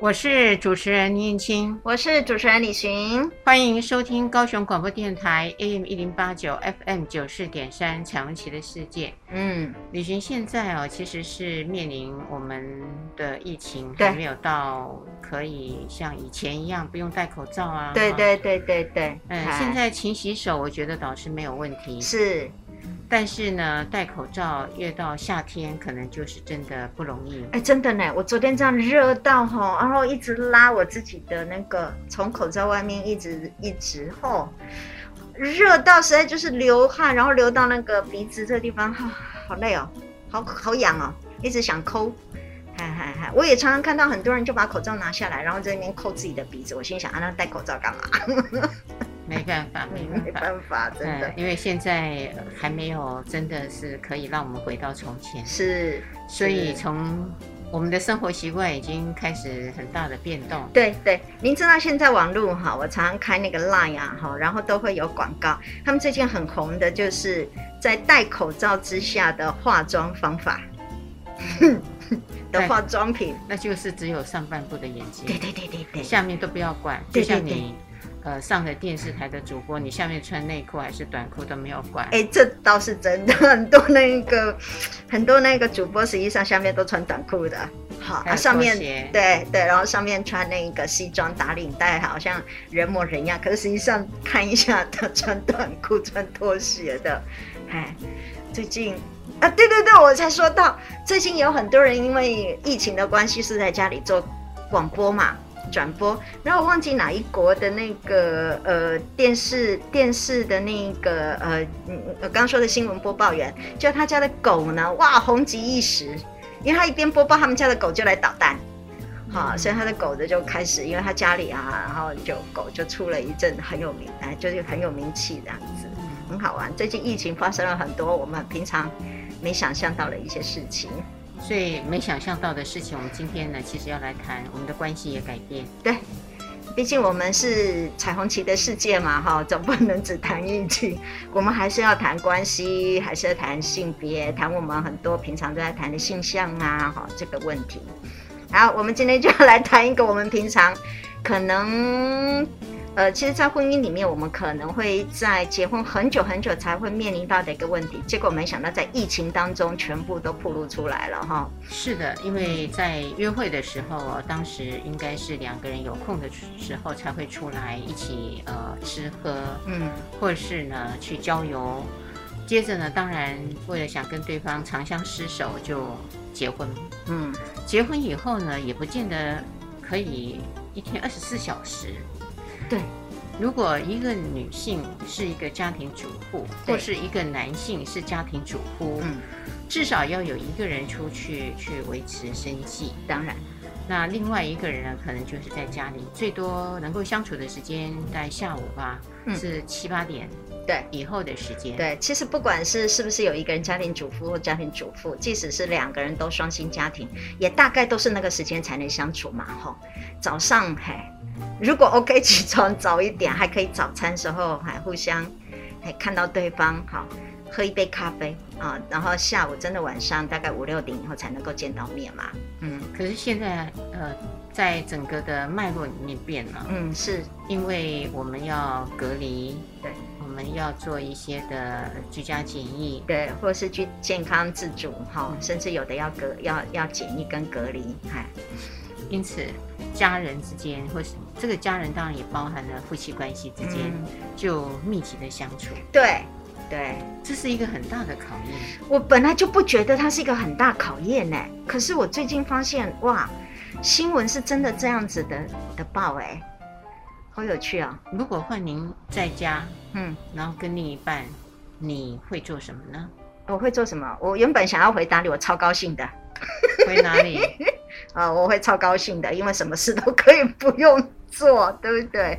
我是主持人林燕青，我是主持人李寻，欢迎收听高雄广播电台 AM 一零八九 FM 九四点三彩虹旗的世界。嗯，李寻现在哦，其实是面临我们的疫情还没有到可以像以前一样不用戴口罩啊。对对对对对。嗯，现在勤洗手，我觉得倒是没有问题。是。但是呢，戴口罩越到夏天，可能就是真的不容易。哎，真的呢，我昨天这样热到吼，然后一直拉我自己的那个，从口罩外面一直一直吼，热到实在就是流汗，然后流到那个鼻子这个地方，好累哦，好好痒哦，一直想抠，嗨嗨嗨！我也常常看到很多人就把口罩拿下来，然后在那边抠自己的鼻子，我心想啊，那戴口罩干嘛？没办法，没办法，真的，嗯，因为现在还没有真的是可以让我们回到从前，是，所以从我们的生活习惯已经开始很大的变动。对对，您知道现在网络哈，我常常开那个 Line 啊哈，然后都会有广告，他们最近很红的就是在戴口罩之下的化妆方法，的化妆品，那就是只有上半部的眼睛，对对对对对，下面都不要管，就像你。呃，上的电视台的主播，你下面穿内裤还是短裤都没有管。哎，这倒是真的，很多那个很多那个主播实际上下面都穿短裤的。好，啊、上面对对，然后上面穿那个西装打领带，好像人模人样。可是实际上看一下，他穿短裤穿拖鞋的。哎，最近啊，对对对，我才说到，最近有很多人因为疫情的关系是在家里做广播嘛。转播，然后我忘记哪一国的那个呃电视电视的那个呃嗯刚刚说的新闻播报员，就他家的狗呢，哇红极一时，因为他一边播报，他们家的狗就来捣蛋，好、嗯，所以他的狗的就开始，因为他家里啊，然后就狗就出了一阵很有名，哎，就是很有名气这样子，很好玩。最近疫情发生了很多我们平常没想象到的一些事情。所以没想象到的事情，我们今天呢，其实要来谈我们的关系也改变。对，毕竟我们是彩虹旗的世界嘛，哈，总不能只谈疫情，我们还是要谈关系，还是要谈性别，谈我们很多平常都在谈的性向啊，哈，这个问题。好，我们今天就要来谈一个我们平常可能。呃，其实，在婚姻里面，我们可能会在结婚很久很久才会面临到的一个问题，结果没想到在疫情当中全部都暴露出来了哈。是的，因为在约会的时候，当时应该是两个人有空的时候才会出来一起呃吃喝，嗯，或者是呢去郊游。接着呢，当然为了想跟对方长相厮守，就结婚。嗯，结婚以后呢，也不见得可以一天二十四小时。对，如果一个女性是一个家庭主妇，或是一个男性是家庭主夫，嗯，至少要有一个人出去去维持生计。当然，那另外一个人呢，可能就是在家里，最多能够相处的时间在下午吧，嗯，是七八点对以后的时间。对，其实不管是是不是有一个人家庭主妇或家庭主妇，即使是两个人都双薪家庭，也大概都是那个时间才能相处嘛。吼，早上嘿。如果 OK 起床早一点，还可以早餐时候还互相还看到对方，好喝一杯咖啡啊，然后下午真的晚上大概五六点以后才能够见到面嘛。嗯，可是现在呃，在整个的脉络里面变了。嗯，是因为我们要隔离，对，我们要做一些的居家检疫，对，或是去健康自主哈，甚至有的要隔要要检疫跟隔离，嗨。因此，家人之间，或是这个家人，当然也包含了夫妻关系之间，嗯、就密集的相处。对，对，这是一个很大的考验。我本来就不觉得它是一个很大考验呢，可是我最近发现，哇，新闻是真的这样子的的报，哎，好有趣啊、哦！如果换您在家，嗯，然后跟另一半，你会做什么呢？我会做什么？我原本想要回答你，我超高兴的。回哪里？啊，我会超高兴的，因为什么事都可以不用做，对不对？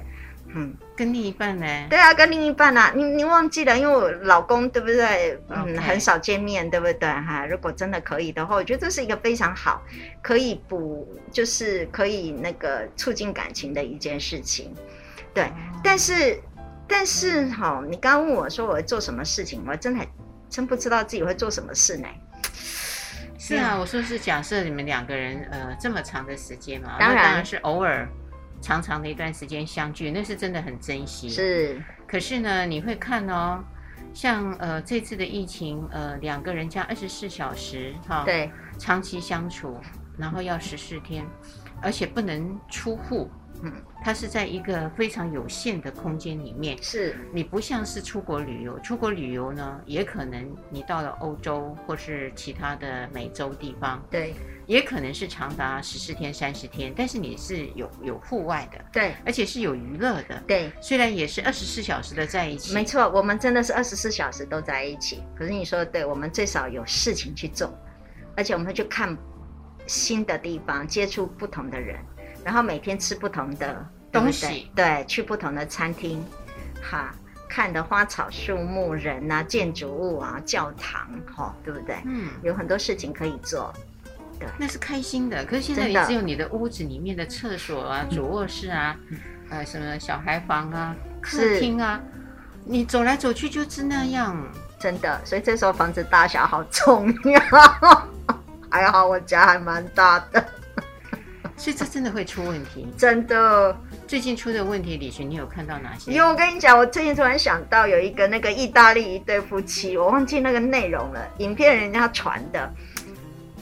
嗯，跟另一半呢？对啊，跟另一半啊，你你忘记了？因为我老公对不对？嗯.很少见面，对不对？哈，如果真的可以的话，我觉得这是一个非常好，可以补，就是可以那个促进感情的一件事情。对，哦、但是但是哈，你刚刚问我说我会做什么事情，我真的真不知道自己会做什么事呢。是啊，我说是假设你们两个人呃这么长的时间嘛，当然，当然是偶尔。长长的一段时间相聚，那是真的很珍惜。是，可是呢，你会看哦，像呃这次的疫情，呃两个人加二十四小时哈，对，长期相处，然后要十四天，而且不能出户。嗯，它是在一个非常有限的空间里面，是你不像是出国旅游，出国旅游呢，也可能你到了欧洲或是其他的美洲地方，对，也可能是长达十四天、三十天，但是你是有有户外的，对，而且是有娱乐的，对，虽然也是二十四小时的在一起，没错，我们真的是二十四小时都在一起。可是你说的对，我们最少有事情去做，而且我们会去看新的地方，接触不同的人。然后每天吃不同的东西，对，去不同的餐厅，哈，看的花草树木、人啊、建筑物啊、教堂，哈，对不对？嗯，有很多事情可以做，对，那是开心的。可是现在也只有你的屋子里面的厕所啊、主卧室啊，呃，什么小孩房啊、客厅啊，你走来走去就是那样，真的。所以这时候房子大小好重要。还好我家还蛮大的。所以这真的会出问题，真的。最近出的问题，李寻，你有看到哪些？因为我跟你讲，我最近突然想到有一个那个意大利一对夫妻，我忘记那个内容了，影片人家传的，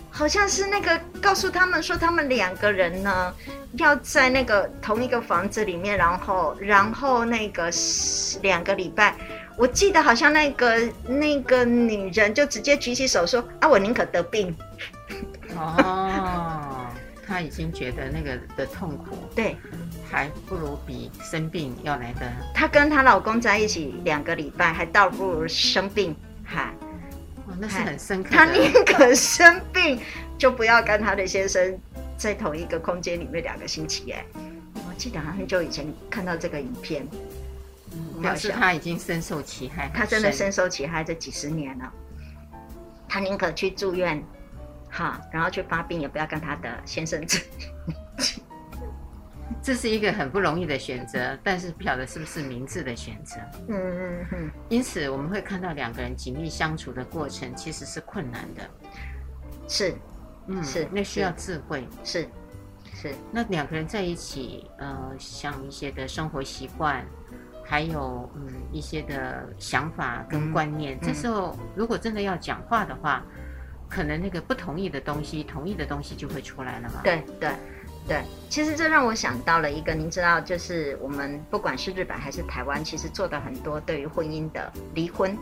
好像是那个告诉他们说，他们两个人呢要在那个同一个房子里面，然后然后那个两个礼拜，我记得好像那个那个女人就直接举起手说啊，我宁可得病。哦。她已经觉得那个的痛苦，对，还不如比生病要来的。她跟她老公在一起两个礼拜，还倒不如生病，哈，哦，那是很深刻。她宁可生病，就不要跟她的先生在同一个空间里面两个星期。哎，我记得很久以前看到这个影片，表示她已经深受其害。她真的深受其害这几十年了，她宁可去住院。好，然后去发病，也不要跟他的先生在一起。这是一个很不容易的选择，但是不晓得是不是明智的选择。嗯嗯嗯。因此，我们会看到两个人紧密相处的过程其实是困难的。是，嗯，是，那需要智慧。是，是。那两个人在一起，呃，像一些的生活习惯，还有嗯一些的想法跟观念，嗯，这时候如果真的要讲话的话。可能那个不同意的东西，同意的东西就会出来了嘛？对对对，其实这让我想到了一个，您知道，就是我们不管是日本还是台湾，其实做的很多对于婚姻的离婚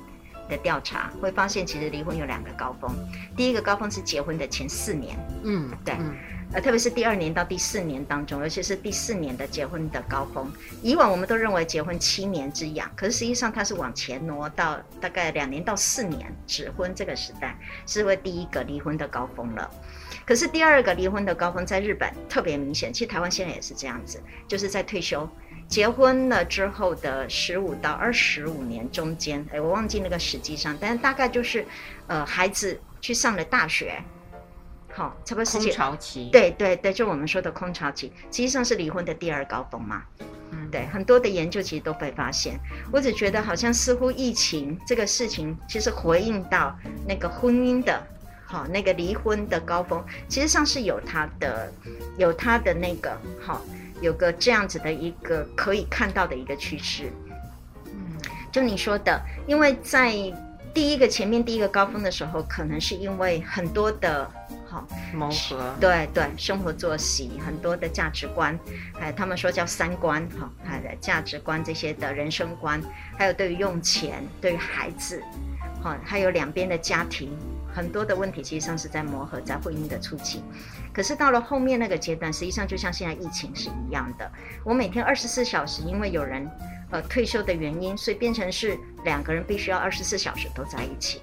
的调查，会发现其实离婚有两个高峰，第一个高峰是结婚的前四年，嗯，对。嗯呃，特别是第二年到第四年当中，尤其是第四年的结婚的高峰。以往我们都认为结婚七年之痒，可是实际上它是往前挪到大概两年到四年，指婚这个时代是为第一个离婚的高峰了。可是第二个离婚的高峰在日本特别明显，其实台湾现在也是这样子，就是在退休结婚了之后的十五到二十五年中间，哎，我忘记那个实际上，但是大概就是，呃，孩子去上了大学。好，差不多是空巢期。对对对，就我们说的空巢期，实际上是离婚的第二高峰嘛。嗯，对，很多的研究其实都被发现。我只觉得好像似乎疫情这个事情，其实回应到那个婚姻的，好，那个离婚的高峰，其实上是有它的，有它的那个，好，有个这样子的一个可以看到的一个趋势。嗯，就你说的，因为在第一个前面第一个高峰的时候，可能是因为很多的。好，磨合，对对，生活作息很多的价值观，还有他们说叫三观，哈，还有价值观这些的人生观，还有对于用钱，对于孩子，好，还有两边的家庭，很多的问题，其实上是在磨合，在婚姻的初期。可是到了后面那个阶段，实际上就像现在疫情是一样的，我每天二十四小时，因为有人呃退休的原因，所以变成是两个人必须要二十四小时都在一起。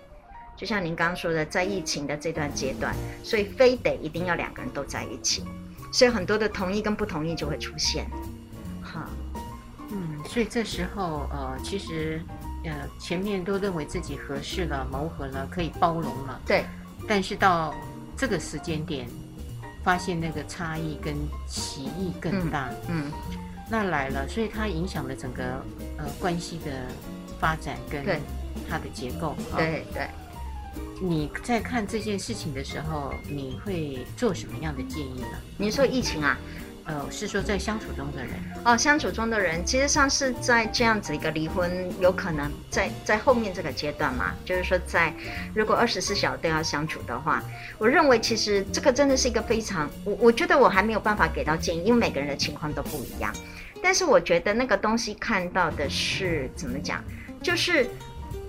就像您刚刚说的，在疫情的这段阶段，所以非得一定要两个人都在一起，所以很多的同意跟不同意就会出现。好，嗯，所以这时候呃，其实呃前面都认为自己合适了、谋合了、可以包容了，对。但是到这个时间点，发现那个差异跟歧义更大，嗯，嗯，那来了，所以它影响了整个呃关系的发展跟它的结构，对对。你在看这件事情的时候，你会做什么样的建议呢？你说疫情啊？呃，是说在相处中的人哦，相处中的人，其实上是在这样子一个离婚，有可能在在后面这个阶段嘛，就是说在如果二十四小时都要相处的话，我认为其实这个真的是一个非常，我我觉得我还没有办法给到建议，因为每个人的情况都不一样。但是我觉得那个东西看到的是怎么讲，就是。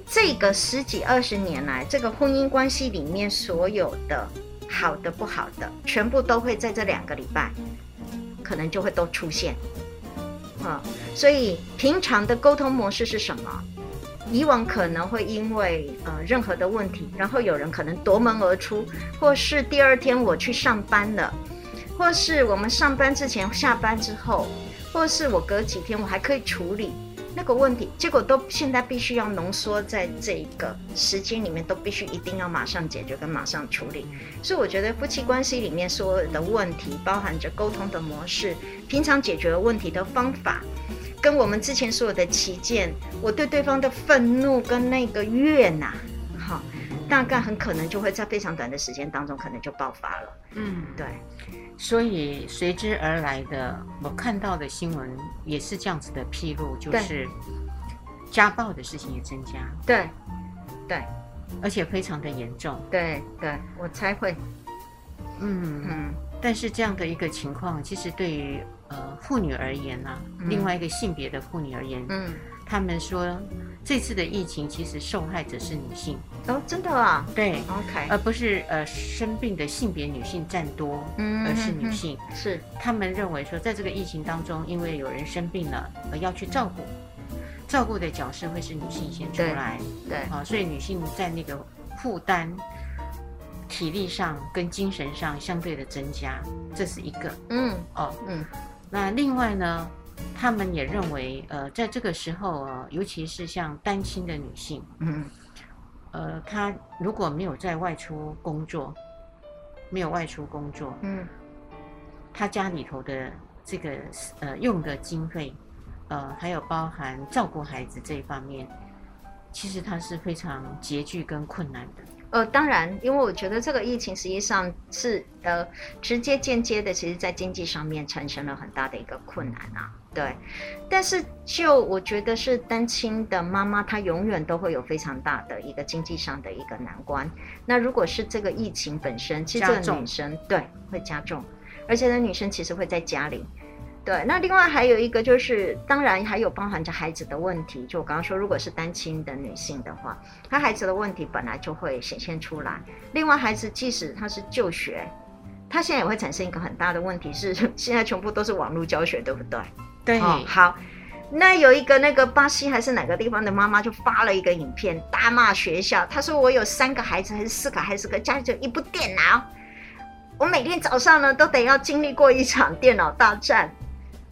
这个十几二十年来，这个婚姻关系里面所有的好的不好的，全部都会在这两个礼拜，可能就会都出现。啊，所以平常的沟通模式是什么？以往可能会因为呃任何的问题，然后有人可能夺门而出，或是第二天我去上班了，或是我们上班之前下班之后，或是我隔几天我还可以处理。那个问题，结果都现在必须要浓缩在这一个时间里面，都必须一定要马上解决跟马上处理。所以我觉得夫妻关系里面所有的问题，包含着沟通的模式、平常解决问题的方法，跟我们之前所有的旗舰，我对对方的愤怒跟那个怨呐，大概很可能就会在非常短的时间当中，可能就爆发了。嗯，对。所以随之而来的，我看到的新闻也是这样子的披露，就是家暴的事情也增加。对，对，而且非常的严重。对，对，我猜会。嗯嗯。但是这样的一个情况，其实对于呃妇女而言呢、啊嗯，另外一个性别的妇女而言，嗯。他们说，这次的疫情其实受害者是女性。哦，真的啊？对，OK，而不是呃生病的性别女性占多，嗯，而是女性。是。他们认为说，在这个疫情当中，因为有人生病了，而要去照顾，照顾的角色会是女性先出来，对，对。啊，所以女性在那个负担、体力上跟精神上相对的增加，这是一个，嗯，哦，嗯，那另外呢？他们也认为，呃，在这个时候啊，尤其是像单亲的女性，嗯，呃，她如果没有在外出工作，没有外出工作，嗯，她家里头的这个呃用的经费，呃，还有包含照顾孩子这一方面，其实她是非常拮据跟困难的。呃，当然，因为我觉得这个疫情实际上是呃直接间接的，其实在经济上面产生了很大的一个困难啊。对，但是就我觉得是单亲的妈妈，她永远都会有非常大的一个经济上的一个难关。那如果是这个疫情本身，其实这个女生对会加重，而且呢，女生其实会在家里。对，那另外还有一个就是，当然还有包含着孩子的问题。就我刚刚说，如果是单亲的女性的话，她孩子的问题本来就会显现出来。另外，孩子即使他是就学，他现在也会产生一个很大的问题，是 现在全部都是网络教学，对不对？对。哦，好，那有一个那个巴西还是哪个地方的妈妈就发了一个影片，大骂学校。她说：“我有三个孩子，还是四个孩子，个家里就一部电脑，我每天早上呢都得要经历过一场电脑大战。”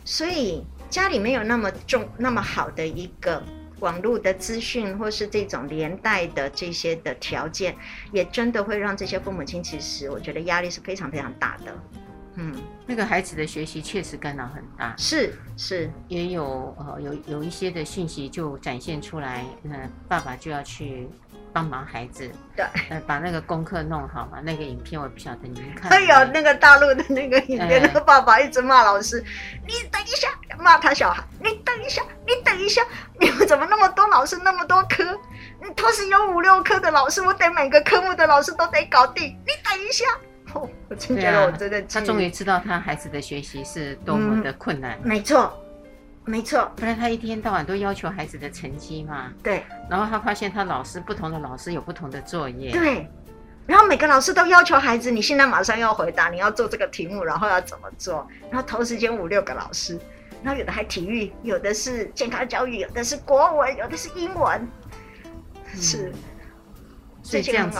所以家里没有那么重、那么好的一个网络的资讯，或是这种连带的这些的条件，也真的会让这些父母亲，其实我觉得压力是非常非常大的。嗯，那个孩子的学习确实干扰很大，是是，也有呃有有一些的讯息就展现出来，那爸爸就要去。帮忙孩子，对，呃，把那个功课弄好嘛。那个影片我不晓得你们看。哎有那个大陆的那个影片，那个爸爸一直骂老师，你等一下，骂他小孩，你等一下，你等一下，你们怎么那么多老师，那么多科？你同时有五六科的老师，我得每个科目的老师都得搞定。你等一下，哦，我真觉得我真的，他终于知道他孩子的学习是多么的困难。没错。没错，不然他一天到晚都要求孩子的成绩嘛。对。然后他发现他老师不同的老师有不同的作业。对。然后每个老师都要求孩子，你现在马上要回答，你要做这个题目，然后要怎么做？然后同时间五六个老师，然后有的还体育，有的是健康教育，有的是国文，有的是英文。嗯、是。所以这样子，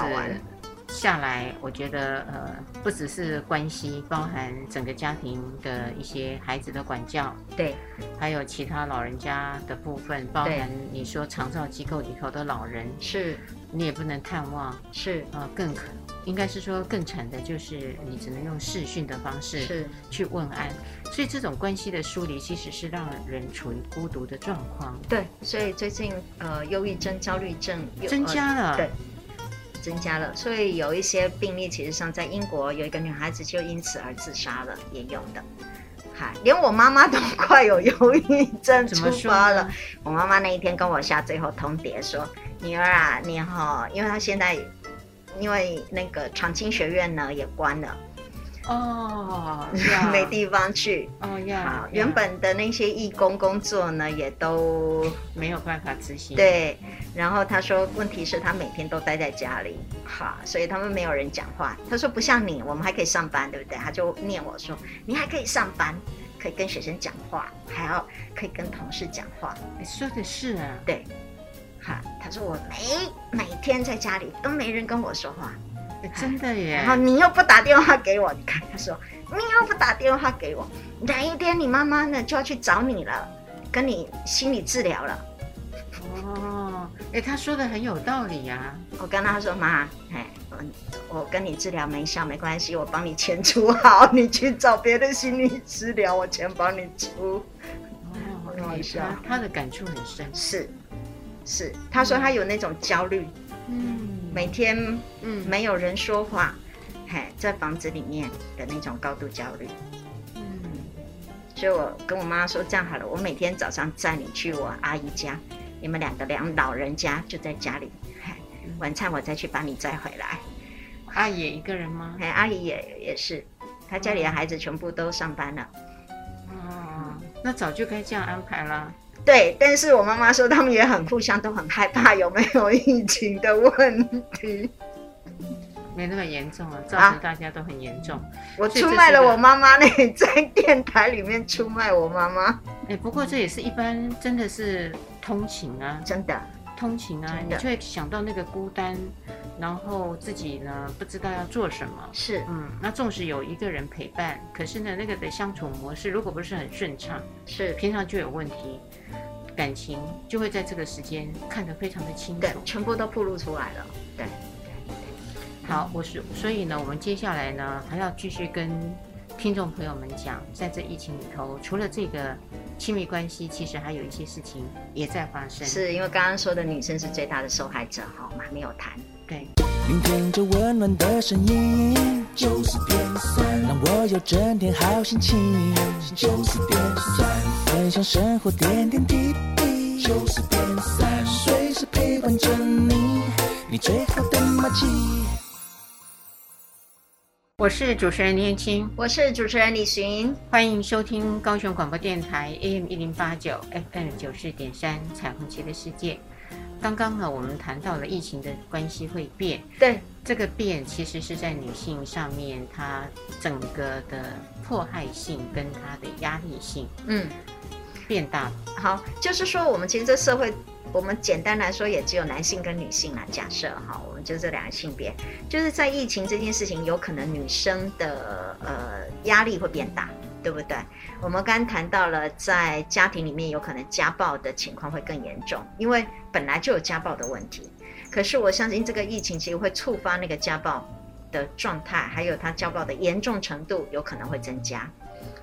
下来，我觉得呃，不只是关系，包含整个家庭的一些孩子的管教，对，还有其他老人家的部分，包含你说长照机构里头的老人，是，你也不能探望，是啊、呃，更可应该是说更惨的就是你只能用视讯的方式是去问安，所以这种关系的疏离其实是让人处于孤独的状况。对，所以最近呃，忧郁症、焦虑症增加了。呃、对。增加了，所以有一些病例，其实上在英国有一个女孩子就因此而自杀了，也有的。嗨，连我妈妈都快有忧郁症出发了。我妈妈那一天跟我下最后通牒说：“女儿啊，你好，因为她现在因为那个长青学院呢也关了。”哦，没地方去。哦呀，好，原本的那些义工工作呢，也都没有办法执行。对，然后他说，问题是他每天都待在家里，好，所以他们没有人讲话。他说不像你，我们还可以上班，对不对？他就念我说，你还可以上班，可以跟学生讲话，还要可以跟同事讲话。你说的是啊，对，好，他说我每每天在家里都没人跟我说话。真的耶！然后你又不打电话给我，你看他说你又不打电话给我，哪一天你妈妈呢就要去找你了，跟你心理治疗了。哦，哎，他说的很有道理呀、啊。我跟他说妈，哎，我跟你治疗没效没关系，我帮你钱出好，你去找别的心理治疗，我钱帮你出。哦，开玩笑，他的感触很深。是，是，他说他有那种焦虑。嗯。每天，嗯，没有人说话，嘿，在房子里面的那种高度焦虑，嗯，所以我跟我妈说，这样好了，我每天早上载你去我阿姨家，你们两个两老人家就在家里，嘿，晚餐我再去把你载回来。阿姨也一个人吗？哎，阿姨也也是，她家里的孩子全部都上班了。哦，那早就该这样安排了。对，但是我妈妈说他们也很互相都很害怕有没有疫情的问题，没那么严重啊，造成大家都很严重。啊、我出卖了我妈妈呢，在电台里面出卖我妈妈。哎，不过这也是一般，真的是通勤啊，真的通勤啊，你就会想到那个孤单。然后自己呢，不知道要做什么，是，嗯，那纵使有一个人陪伴，可是呢，那个的相处模式如果不是很顺畅，是，平常就有问题，感情就会在这个时间看得非常的清楚，对，全部都暴露出来了，对，对，对，好，我是，所以呢，我们接下来呢，还要继续跟听众朋友们讲，在这疫情里头，除了这个亲密关系，其实还有一些事情也在发生，是因为刚刚说的女生是最大的受害者，哈，我们还没有谈。对，聆听着温暖的声音，九十点三，让我有整天好心情。九十点三，分享生活点点滴滴。九十点三，随时陪伴着你，你最好的默契。我是主持人林燕青，我是主持人李寻，欢迎收听高雄广播电台 AM 一零八九 FM 九四点三彩虹旗的世界。刚刚呢，我们谈到了疫情的关系会变，对，这个变其实是在女性上面，她整个的迫害性跟她的压力性，嗯，变大。好，就是说我们其实这社会，我们简单来说也只有男性跟女性啦。假设哈，我们就这两个性别，就是在疫情这件事情，有可能女生的呃压力会变大。对不对？我们刚刚谈到了，在家庭里面有可能家暴的情况会更严重，因为本来就有家暴的问题。可是我相信这个疫情其实会触发那个家暴的状态，还有他家暴的严重程度有可能会增加，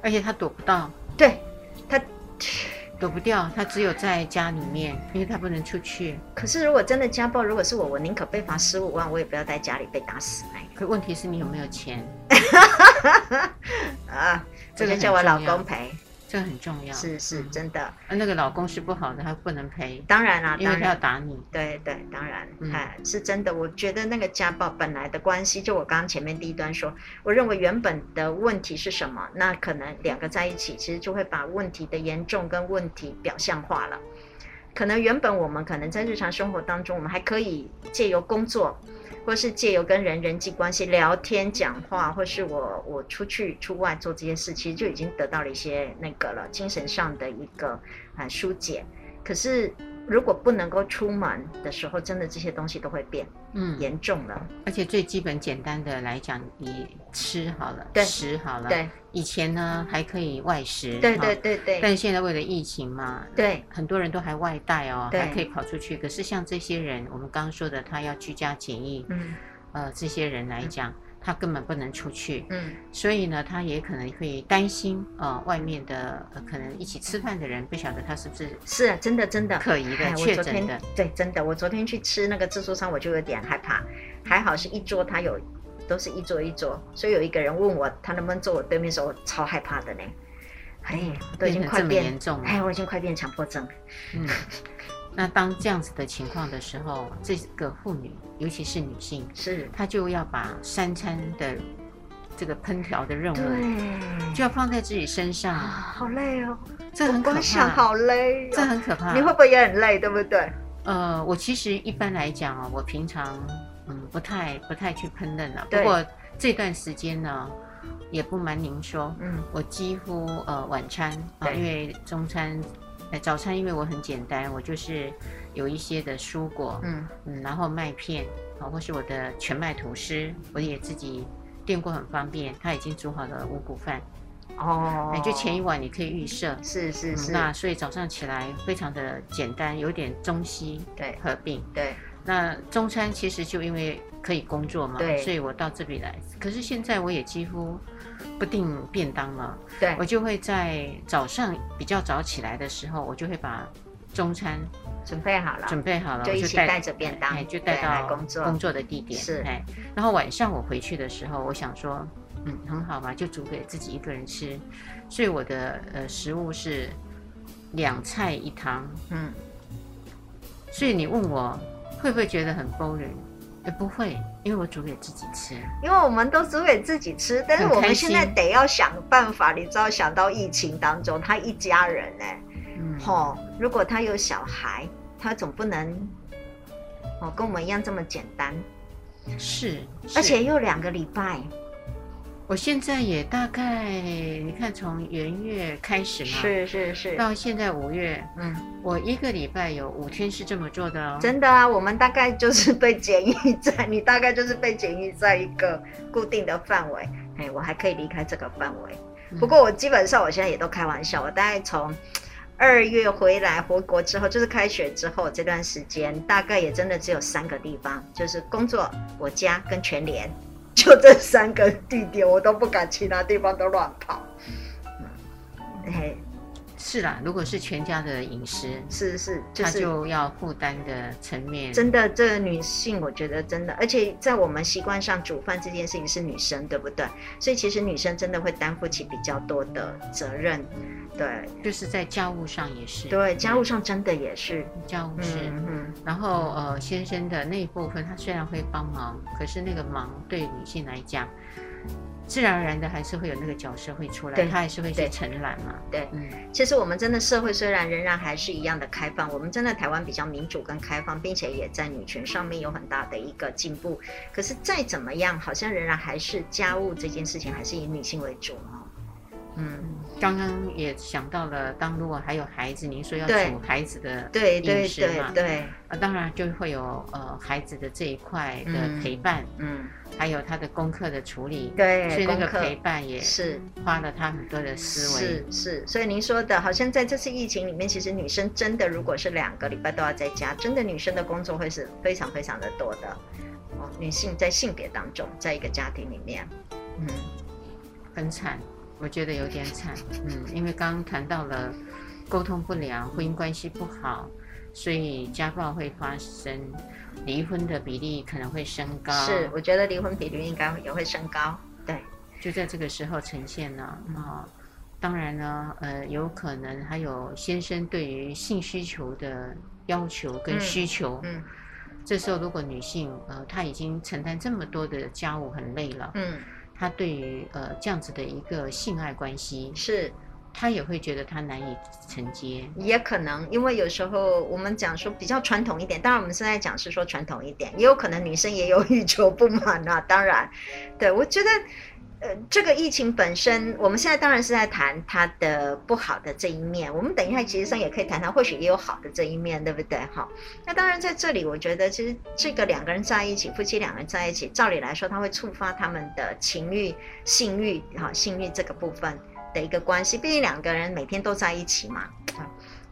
而且他躲不到，对，他躲不掉，他只有在家里面，因为他不能出去。可是如果真的家暴，如果是我，我宁可被罚十五万，我也不要在家里被打死。哎，可问题是你有没有钱？啊。这个叫我老公赔，这很重要，是是真的。嗯、那个老公是不好的，他不能陪。当然啦、啊，因为他要打你。对对，当然，哎、嗯，是真的。我觉得那个家暴本来的关系，就我刚刚前面第一段说，我认为原本的问题是什么？那可能两个在一起，其实就会把问题的严重跟问题表象化了。可能原本我们可能在日常生活当中，我们还可以借由工作。或是借由跟人人际关系聊天讲话，或是我我出去出外做这些事，其实就已经得到了一些那个了，精神上的一个啊疏解。可是如果不能够出门的时候，真的这些东西都会变。嗯，严重了。而且最基本简单的来讲，你吃好了，对食好了，对。以前呢还可以外食，对对对对。但现在为了疫情嘛，对，很多人都还外带哦，对还可以跑出去。可是像这些人，我们刚刚说的，他要居家检疫，嗯，呃，这些人来讲。嗯他根本不能出去，嗯，所以呢，他也可能会担心，呃，外面的、呃、可能一起吃饭的人不晓得他是不是是啊，真的真的。可疑的确诊的，对，真的，我昨天去吃那个自助餐，我就有点害怕，还好是一桌，他有都是一桌一桌，所以有一个人问我他能不能坐我对面的时候，我超害怕的呢，哎，都已经快变变严重了，哎，我已经快变强迫症，嗯。那当这样子的情况的时候，这个妇女，尤其是女性，是。她就要把三餐的这个烹调的任务，对，就要放在自己身上，啊、好累哦，这很可怕，想好累、哦，这很可怕。你会不会也很累，对不对？呃，我其实一般来讲啊，我平常嗯不太不太去烹饪了，不过这段时间呢，也不瞒您说，嗯，我几乎呃晚餐啊，因为中餐。哎，早餐因为我很简单，我就是有一些的蔬果，嗯嗯，然后麦片，啊，或是我的全麦吐司，我也自己电过，很方便。他已经煮好了五谷饭，哦，哎，就前一晚你可以预设，是是是、嗯。那所以早上起来非常的简单，有点中西对合并。对，那中餐其实就因为可以工作嘛，对，所以我到这里来。可是现在我也几乎。不定便当了，对，我就会在早上比较早起来的时候，我就会把中餐准备好了，准备好了，就一起带着便当，哎就带到工作。工作的地点。是，哎，然后晚上我回去的时候，我想说，嗯，很好嘛，就煮给自己一个人吃，所以我的呃食物是两菜一汤，嗯，所以你问我会不会觉得很 boring？也不会，因为我煮给自己吃。因为我们都煮给自己吃，但是我们现在得要想办法，你知道，想到疫情当中，他一家人呢，嗯，吼，如果他有小孩，他总不能，哦，跟我们一样这么简单。是，是而且又两个礼拜。我现在也大概，你看从元月开始嘛，是是是，到现在五月，嗯，我一个礼拜有五天是这么做的哦。真的啊，我们大概就是被检疫在，你大概就是被检疫在一个固定的范围，哎，我还可以离开这个范围。不过我基本上我现在也都开玩笑，我大概从二月回来回国之后，就是开学之后这段时间，大概也真的只有三个地方，就是工作、我家跟全联。就这三个地点，我都不敢其他地方都乱跑。嗯，嘿，是啦，如果是全家的饮食，是是，就是、他就要负担的层面。真的，这个女性，我觉得真的，而且在我们习惯上，煮饭这件事情是女生，对不对？所以其实女生真的会担负起比较多的责任。对，就是在家务上也是。对，家务上真的也是。家务是，嗯，嗯，然后呃，先生的那一部分，他虽然会帮忙，可是那个忙对女性来讲，自然而然的还是会有那个角色会出来，他还是会去承揽嘛。对，嗯。其实我们真的社会虽然仍然还是一样的开放，我们真的台湾比较民主跟开放，并且也在女权上面有很大的一个进步。可是再怎么样，好像仍然还是家务这件事情还是以女性为主哈。嗯。刚刚也想到了，当如果还有孩子，您说要煮孩子的饮食嘛？对，对，对，啊，当然就会有呃孩子的这一块的陪伴，嗯，嗯还有他的功课的处理，对，所以那个陪伴也是花了他很多的思维，是是。所以您说的，好像在这次疫情里面，其实女生真的如果是两个礼拜都要在家，真的女生的工作会是非常非常的多的。哦，女性在性别当中，在一个家庭里面，嗯，很惨。我觉得有点惨，嗯，因为刚刚谈到了沟通不良、婚姻关系不好，所以家暴会发生，离婚的比例可能会升高。是，我觉得离婚比率应该也会升高。对，就在这个时候呈现了啊、哦。当然呢，呃，有可能还有先生对于性需求的要求跟需求。嗯。嗯，这时候如果女性呃，她已经承担这么多的家务，很累了。嗯。他对于呃这样子的一个性爱关系，是，他也会觉得他难以承接，也可能因为有时候我们讲说比较传统一点，当然我们现在讲是说传统一点，也有可能女生也有欲求不满啊。当然，对，我觉得呃，这个疫情本身，我们现在当然是在谈它的不好的这一面。我们等一下其实上也可以谈谈，或许也有好的这一面，对不对？哈，那当然在这里，我觉得其实这个两个人在一起，夫妻两个人在一起，照理来说，它会触发他们的情欲、性欲，哈，性欲这个部分的一个关系。毕竟两个人每天都在一起嘛。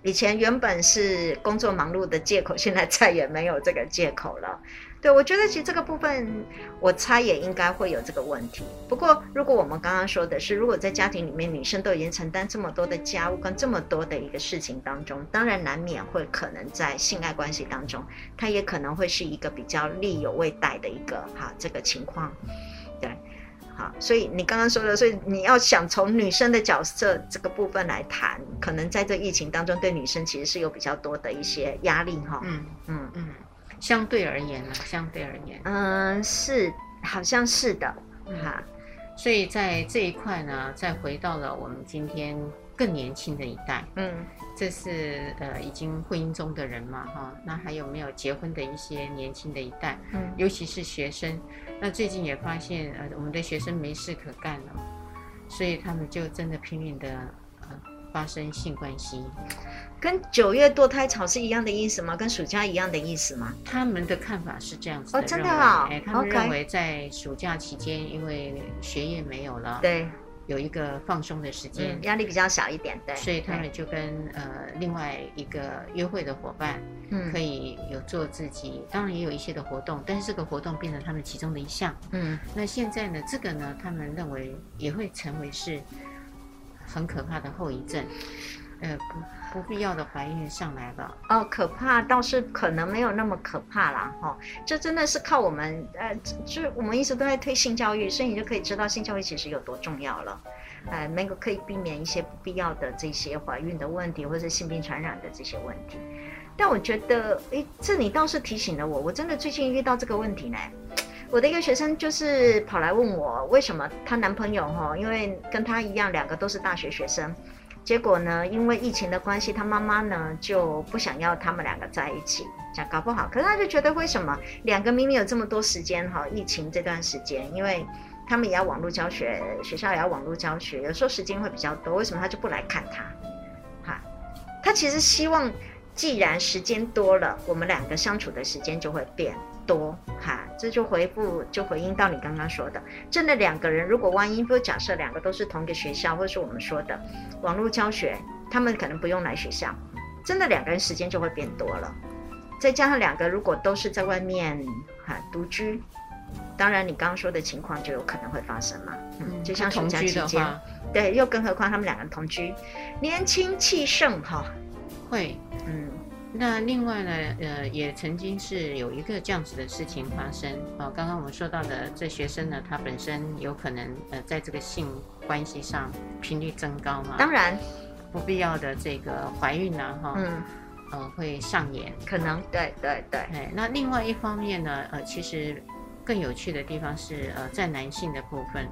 以前原本是工作忙碌的借口，现在再也没有这个借口了。对，我觉得其实这个部分，我猜也应该会有这个问题。不过，如果我们刚刚说的是，如果在家庭里面，女生都已经承担这么多的家务跟这么多的一个事情当中，当然难免会可能在性爱关系当中，她也可能会是一个比较力有未逮的一个哈这个情况。对，好，所以你刚刚说的，所以你要想从女生的角色这个部分来谈，可能在这疫情当中，对女生其实是有比较多的一些压力哈。嗯嗯嗯。相对而言呢，相对而言，嗯，是，好像是的，哈、嗯，所以在这一块呢，再回到了我们今天更年轻的一代，嗯，这是呃已经婚姻中的人嘛，哈，那还有没有结婚的一些年轻的一代，嗯，尤其是学生，那最近也发现呃我们的学生没事可干了，所以他们就真的拼命的呃发生性关系。跟九月堕胎潮是一样的意思吗？跟暑假一样的意思吗？他们的看法是这样子的，哦，真的啊、哦哎，他们认为在暑假期间，因为学业没有了，对，有一个放松的时间，嗯、压力比较小一点，对，所以他们就跟呃另外一个约会的伙伴，嗯，可以有做自己，当然也有一些的活动，但是这个活动变成他们其中的一项，嗯，那现在呢，这个呢，他们认为也会成为是很可怕的后遗症，呃不。不必要的怀孕上来了哦，可怕倒是可能没有那么可怕啦。哈、这真的是靠我们，呃，就我们一直都在推性教育，所以你就可以知道性教育其实有多重要了。呃，能够可以避免一些不必要的这些怀孕的问题，或者性病传染的这些问题。但我觉得，诶，这你倒是提醒了我，我真的最近遇到这个问题呢。我的一个学生就是跑来问我，为什么她男朋友哈，因为跟她一样，两个都是大学学生。结果呢，因为疫情的关系，她妈妈呢就不想要他们两个在一起，这样搞不好。可是她就觉得，为什么两个明明有这么多时间哈？疫情这段时间，因为他们也要网络教学，学校也要网络教学，有时候时间会比较多，为什么他就不来看他？哈，她其实希望，既然时间多了，我们两个相处的时间就会变。多哈，这就回复就回应到你刚刚说的，真的两个人，如果万一不假设两个都是同一个学校，或者是我们说的网络教学，他们可能不用来学校，真的两个人时间就会变多了。再加上两个如果都是在外面哈独居，当然你刚刚说的情况就有可能会发生嘛。嗯，就像暑假期间，对，又更何况他们两个人同居，年轻气盛哈，会嗯。那另外呢，呃，也曾经是有一个这样子的事情发生啊。刚刚我们说到的这学生呢，他本身有可能呃，在这个性关系上频率增高嘛，当然不必要的这个怀孕呢，哈，嗯，呃，会上演，可能，对对对。哎，那另外一方面呢，呃，其实更有趣的地方是，呃，在男性的部分，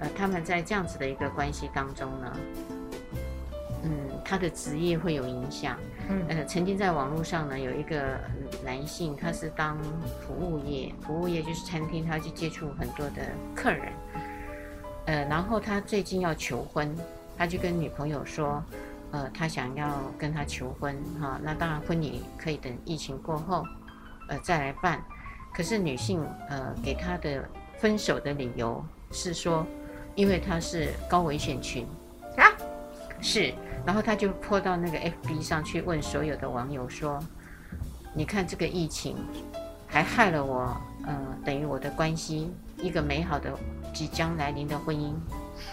呃，他们在这样子的一个关系当中呢。嗯，他的职业会有影响。嗯，呃，曾经在网络上呢，有一个男性，他是当服务业，服务业就是餐厅，他去接触很多的客人。呃，然后他最近要求婚，他就跟女朋友说，呃，他想要跟他求婚，哈，那当然婚礼可以等疫情过后，呃，再来办。可是女性，呃，给他的分手的理由是说，因为他是高危险群啊，是。然后他就泼到那个 FB 上去问所有的网友说：“你看这个疫情，还害了我，呃，等于我的关系，一个美好的即将来临的婚姻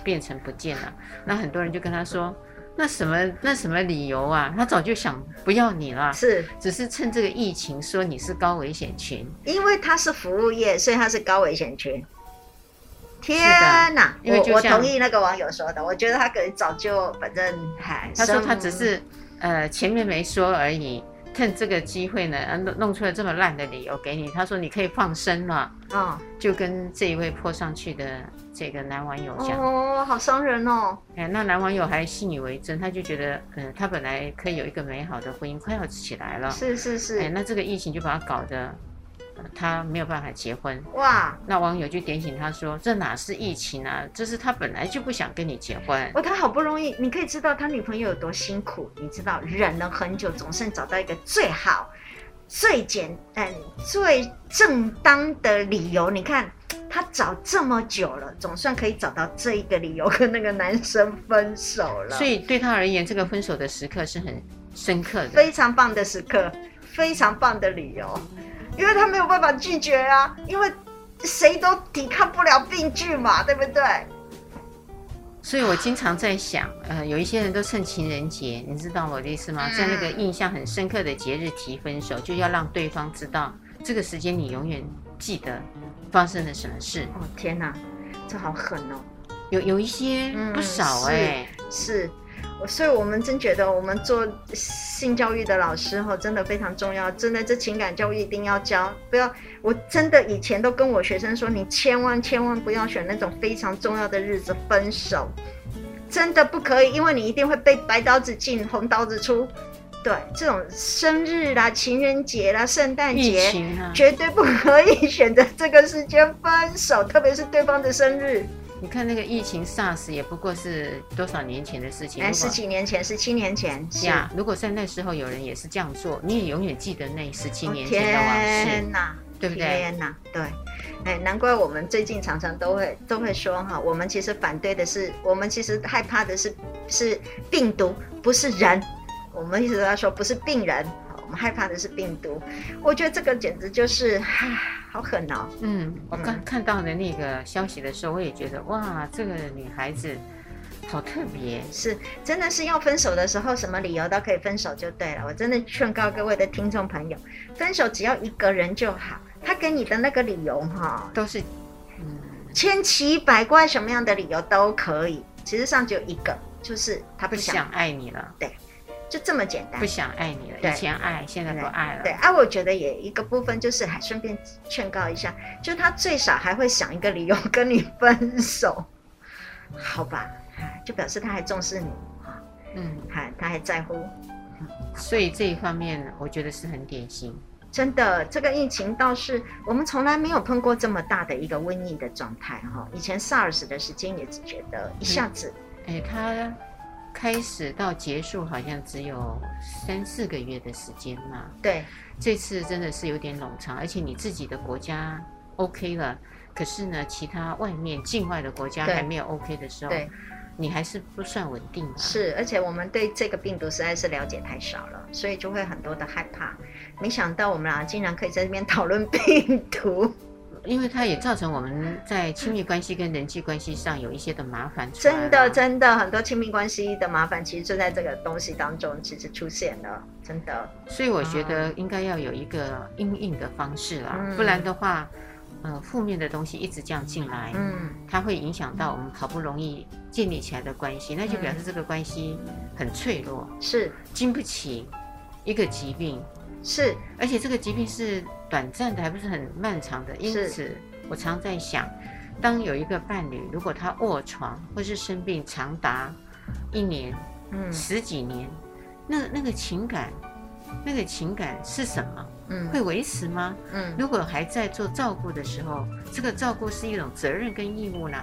变成不见了。”那很多人就跟他说：“那什么那什么理由啊？他早就想不要你了，是只是趁这个疫情说你是高危险群，因为他是服务业，所以他是高危险群。”天哪！因为我我同意那个网友说的，我觉得他可能早就反正还他说他只是呃前面没说而已，趁这个机会呢，弄弄出了这么烂的理由给你。他说你可以放生了，哦，就跟这一位泼上去的这个男网友讲，哦，好伤人哦。哎，那男网友还信以为真，他就觉得嗯、呃，他本来可以有一个美好的婚姻快要起来了，是是是。哎，那这个疫情就把他搞得他没有办法结婚。哇！那网友就点醒他说：“这哪是疫情啊？这是他本来就不想跟你结婚。”哦，他好不容易，你可以知道他女朋友有多辛苦，你知道忍了很久，总算找到一个最好、最简单、最正当的理由。你看。他找这么久了，总算可以找到这一个理由跟那个男生分手了。所以对他而言，这个分手的时刻是很深刻的，非常棒的时刻，非常棒的理由，因为他没有办法拒绝啊，因为谁都抵抗不了病句嘛，对不对？所以我经常在想，呃，有一些人都趁情人节，你知道我的意思吗？在那个印象很深刻的节日提分手，就要让对方知道这个时间你永远记得。发生了什么事？哦天哪，这好狠哦！有有一些不少哎、欸嗯，是，所以我们真觉得我们做性教育的老师哈，真的非常重要。真的，这情感教育一定要教，不要。我真的以前都跟我学生说，你千万千万不要选那种非常重要的日子分手，真的不可以，因为你一定会被白刀子进红刀子出。对，这种生日啦、情人节啦、圣诞节，啊、绝对不可以选择这个时间分手，特别是对方的生日。你看那个疫情 SARS 也不过是多少年前的事情，哎，十几年前，十七年前是呀。如果在那时候有人也是这样做，你也永远记得那十七年前的往事，天哪，对不对？天哪，对，哎，难怪我们最近常常都会都会说哈，我们其实反对的是，我们其实害怕的是是病毒，不是人。我们一直都在说不是病人，我们害怕的是病毒。我觉得这个简直就是，唉，好狠哦。嗯，我刚看到的那个消息的时候，我也觉得哇，这个女孩子好特别。是，真的是要分手的时候，什么理由都可以分手就对了。我真的劝告各位的听众朋友，分手只要一个人就好，他给你的那个理由哈，都是嗯千奇百怪，什么样的理由都可以。其实上只有一个，就是他不想爱你了。对。就这么简单，不想爱你了，以前爱，现在不爱了。对，啊，我觉得也一个部分就是，还顺便劝告一下，就他最少还会想一个理由跟你分手，好吧？就表示他还重视你，嗯，还他还在乎，所以这一方面我觉得是很典型。真的，这个疫情倒是我们从来没有碰过这么大的一个瘟疫的状态哈。以前 SARS 的时间也只觉得一下子，哎、嗯，他。开始到结束好像只有三四个月的时间嘛。对，这次真的是有点冗长，而且你自己的国家 OK 了，可是呢，其他外面境外的国家还没有 OK 的时候，对，你还是不算稳定啊。是，而且我们对这个病毒实在是了解太少了，所以就会很多的害怕。没想到我们俩竟然可以在这边 讨论病毒。因为它也造成我们在亲密关系跟人际关系上有一些的麻烦，真的真的很多亲密关系的麻烦，其实就在这个东西当中其实出现了，真的。所以我觉得应该要有一个应应的方式啦，嗯、不然的话，呃，负面的东西一直这样进来，嗯，它会影响到我们好不容易建立起来的关系，那就表示这个关系很脆弱，是。经不起一个疾病，是，而且这个疾病是。短暂的还不是很漫长的，因此我常在想，当有一个伴侣，如果他卧床或是生病长达一年、嗯、十几年，那那个情感，那个情感是什么？嗯，会维持吗？嗯，如果还在做照顾的时候，这个照顾是一种责任跟义务呢，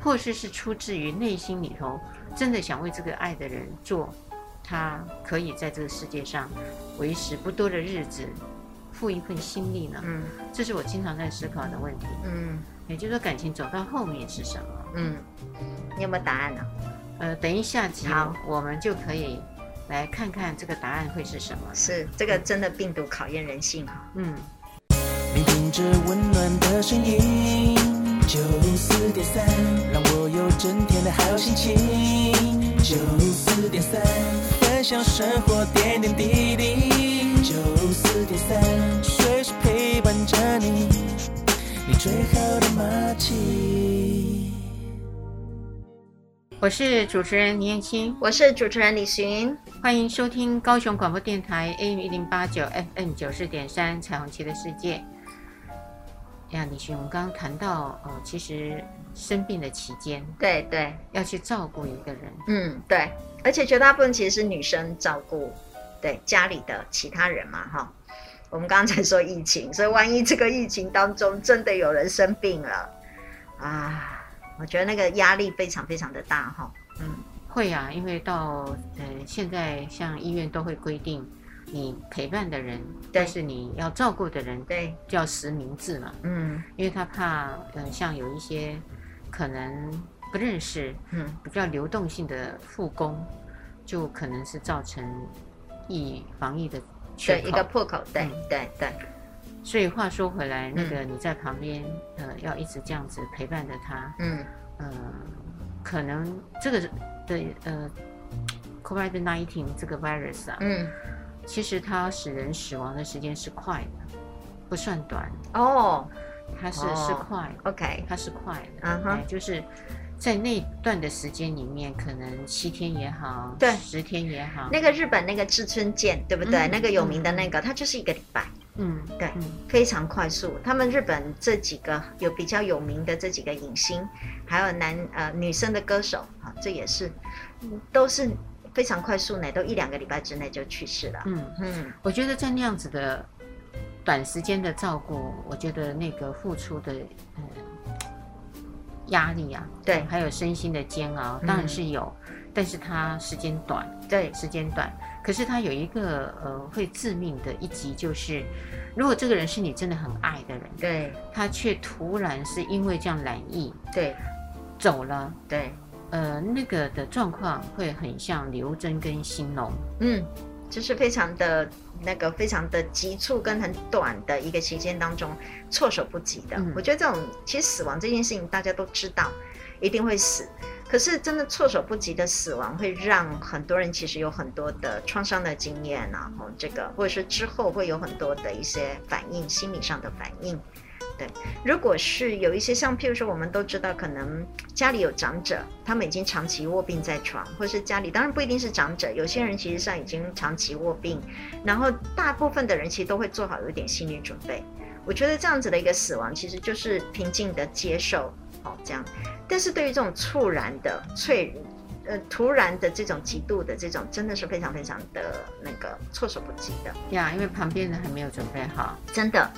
或是是出自于内心里头真的想为这个爱的人做，他可以在这个世界上维持不多的日子。付一份心力呢？嗯，这是我经常在思考的问题。嗯，也就是说，感情走到后面是什么？嗯，你有没有答案呢？呃，等一下集好，我们就可以来看看这个答案会是什么。是这个真的病毒考验人性哈。嗯。聆听着温暖的声音，九四点三，让我有整天的好心情。九四点三，分享生活点点滴滴。九四点三，随时陪伴着你，你最好的默契。我是主持人倪燕青，我是主持人李寻，欢迎收听高雄广播电台 AM 一零八九 FM 九四点三彩虹旗的世界。呀，李寻，我们刚刚谈到，呃，其实生病的期间，对对，要去照顾一个人，嗯，对，而且绝大部分其实是女生照顾。对家里的其他人嘛，哈，我们刚才说疫情，所以万一这个疫情当中真的有人生病了啊，我觉得那个压力非常非常的大哈。嗯，会啊，因为到呃现在像医院都会规定。你陪伴的人，但是你要照顾的人，对，就要实名制嘛。嗯，因为他怕，嗯，像有一些可能不认识，嗯，比较流动性的复工，就可能是造成疫防疫的缺口，一个破口。对，嗯、对，对。所以话说回来，那个你在旁边，嗯、呃，要一直这样子陪伴着他，嗯，呃，可能这个的呃，COVID-19 这个 virus 啊，嗯。其实它使人死亡的时间是快的，不算短哦。它是、oh, 是快，OK，它是快的。嗯哼，就是在那段的时间里面，可能七天也好，对，十天也好。那个日本那个志村健，对不对？嗯、那个有名的那个，它就是一个礼拜。嗯，对，嗯、非常快速。他们日本这几个有比较有名的这几个影星，还有男呃女生的歌手啊，这也是都是。非常快速呢，都一两个礼拜之内就去世了。嗯嗯，我觉得在那样子的短时间的照顾，我觉得那个付出的嗯压力啊，对，还有身心的煎熬，当然是有，嗯、但是它时间短，对，时间短。可是它有一个呃会致命的一集，就是如果这个人是你真的很爱的人，对，他却突然是因为这样懒意，对，走了，对。呃，那个的状况会很像刘真跟兴农，嗯，就是非常的那个非常的急促跟很短的一个期间当中措手不及的。嗯、我觉得这种其实死亡这件事情大家都知道一定会死，可是真的措手不及的死亡会让很多人其实有很多的创伤的经验啊，然后这个或者是之后会有很多的一些反应，心理上的反应。对，如果是有一些像，譬如说，我们都知道，可能家里有长者，他们已经长期卧病在床，或是家里当然不一定是长者，有些人其实上已经长期卧病，然后大部分的人其实都会做好有一点心理准备。我觉得这样子的一个死亡，其实就是平静的接受，哦，这样。但是对于这种猝然的、脆，呃，突然的这种极度的这种，真的是非常非常的那个措手不及的呀，因为旁边人还没有准备好，真的。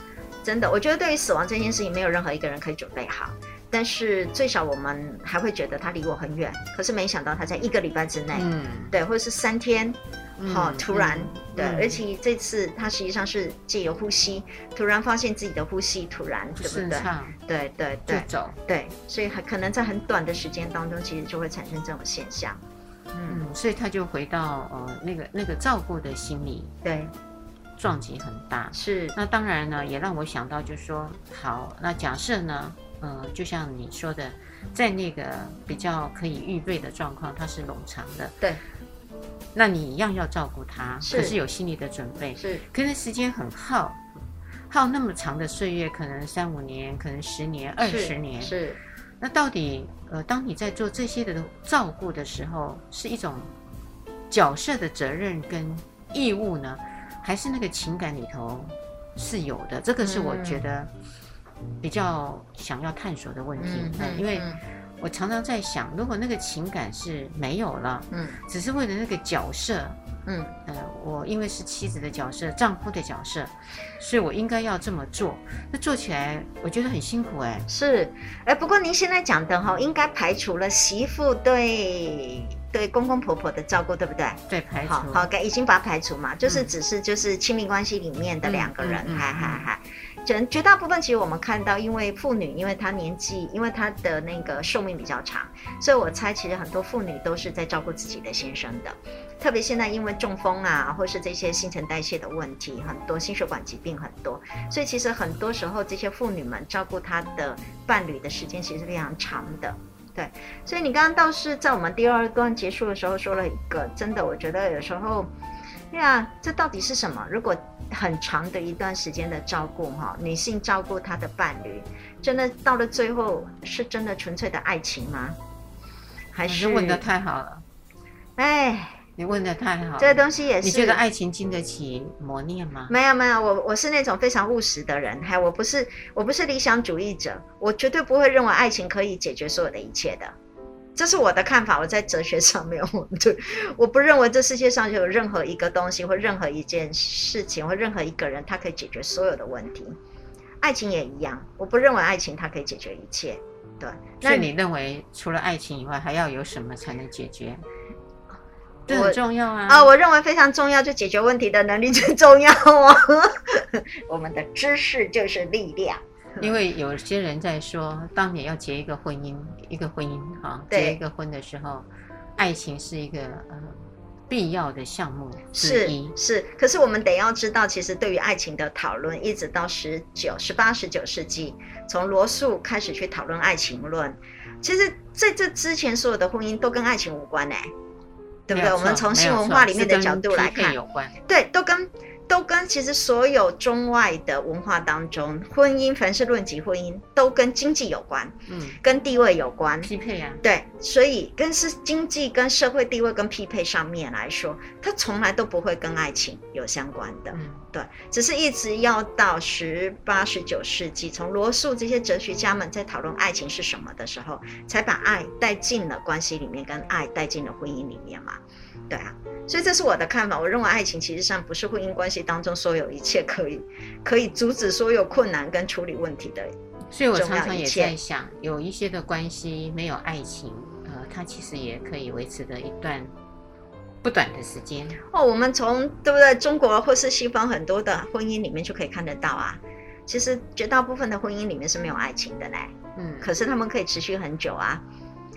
真的，我觉得对于死亡这件事情，没有任何一个人可以准备好。但是最少我们还会觉得他离我很远。可是没想到他在一个礼拜之内，嗯，对，或者是三天，好、嗯、突然，嗯、对，嗯、而且这次他实际上是借由呼吸，突然发现自己的呼吸突然，对不对？对对对，走，对，所以很可能在很短的时间当中，其实就会产生这种现象。嗯，所以他就回到呃那个那个照顾的心理，对。撞击很大，是。那当然呢，也让我想到，就是说，好，那假设呢，呃，就像你说的，在那个比较可以预备的状况，它是冗长的，对。那你一样要照顾他，是，可是有心理的准备，是。可是时间很耗，耗那么长的岁月，可能三五年，可能十年、二十年，是。是。那到底，呃，当你在做这些的照顾的时候，是一种角色的责任跟义务呢？还是那个情感里头是有的，这个是我觉得比较想要探索的问题。嗯，嗯，因为我常常在想，如果那个情感是没有了，嗯，只是为了那个角色，嗯，呃，我因为是妻子的角色、丈夫的角色，所以我应该要这么做。那做起来我觉得很辛苦，哎，是，哎，不过您现在讲的哈，应该排除了媳妇对。对公公婆婆的照顾，对不对？对，排除。好，好，给已经把它排除嘛，就是只是就是亲密关系里面的两个人，嗨嗨嗨。绝绝大部分其实我们看到，因为妇女，因为她年纪，因为她的那个寿命比较长，所以我猜其实很多妇女都是在照顾自己的先生的。特别现在因为中风啊，或是这些新陈代谢的问题，很多心血管疾病很多，所以其实很多时候这些妇女们照顾她的伴侣的时间其实非常长的。对，所以你刚刚倒是在我们第二段结束的时候说了一个，真的，我觉得有时候，呀，这到底是什么？如果很长的一段时间的照顾，哈，女性照顾她的伴侣，真的到了最后，是真的纯粹的爱情吗？还是？你问的太好了，哎。你问的太好，这个东西也是。你觉得爱情经得起磨练吗？没有没有，我我是那种非常务实的人，还我不是我不是理想主义者，我绝对不会认为爱情可以解决所有的一切的。这是我的看法。我在哲学上没有对，我不认为这世界上有任何一个东西或任何一件事情或任何一个人，他可以解决所有的问题。爱情也一样，我不认为爱情它可以解决一切。对，那你认为除了爱情以外，还要有什么才能解决？这很重要啊！啊，我认为非常重要，就解决问题的能力最重要哦。我们的知识就是力量。因为有些人在说，当你要结一个婚姻，一个婚姻哈，结一个婚的时候，爱情是一个呃必要的项目之一。是是，可是我们得要知道，其实对于爱情的讨论，一直到十九、十八、十九世纪，从罗素开始去讨论爱情论，其实在这之前，所有的婚姻都跟爱情无关哎。对不对？我们从新文化里面的角度来看。对，都跟都跟其实所有中外的文化当中，婚姻凡是论及婚姻，都跟经济有关，嗯，跟地位有关，匹配啊。对，所以跟是经济、跟社会地位、跟匹配上面来说，它从来都不会跟爱情有相关的。嗯，对，只是一直要到十八、十九世纪，从罗素这些哲学家们在讨论爱情是什么的时候，才把爱带进了关系里面，跟爱带进了婚姻里面嘛。对啊，所以这是我的看法。我认为爱情其实上不是婚姻关系当中所有一切可以可以阻止所有困难跟处理问题的。所以我常常也在想，有一些的关系没有爱情，呃，它其实也可以维持的一段不短的时间。哦，我们从对不对？中国或是西方很多的婚姻里面就可以看得到啊。其实绝大部分的婚姻里面是没有爱情的嘞。嗯，可是他们可以持续很久啊。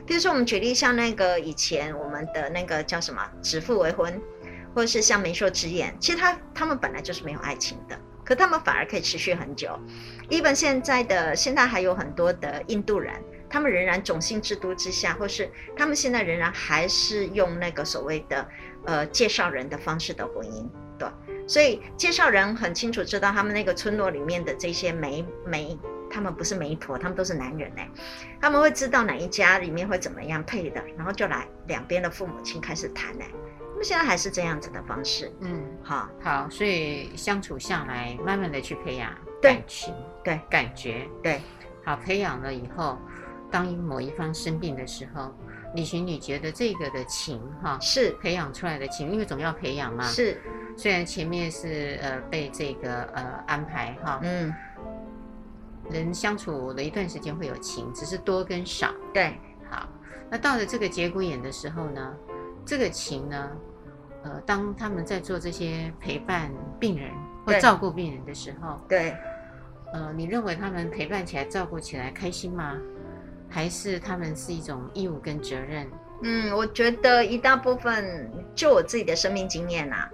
比如说，我们举例像那个以前我们的那个叫什么“指腹为婚”，或者是像媒妁之言，其实他他们本来就是没有爱情的，可他们反而可以持续很久。even 现在的现在还有很多的印度人，他们仍然种姓制度之下，或是他们现在仍然还是用那个所谓的呃介绍人的方式的婚姻，对，所以介绍人很清楚知道他们那个村落里面的这些媒媒。他们不是媒婆，他们都是男人哎，他们会知道哪一家里面会怎么样配的，然后就来两边的父母亲开始谈哎，他们现在还是这样子的方式，嗯，好，好，所以相处下来，慢慢的去培养感情，对，对。感觉，对，好，培养了以后，当某一方生病的时候，李寻你觉得这个的情哈，是培养出来的情，因为总要培养嘛，是，虽然前面是呃被这个呃安排哈，嗯。人相处了一段时间会有情，只是多跟少。对，好，那到了这个节骨眼的时候呢，这个情呢，呃，当他们在做这些陪伴病人或照顾病人的时候，对，呃，你认为他们陪伴起来、照顾起来开心吗？还是他们是一种义务跟责任？嗯，我觉得一大部分，就我自己的生命经验啊，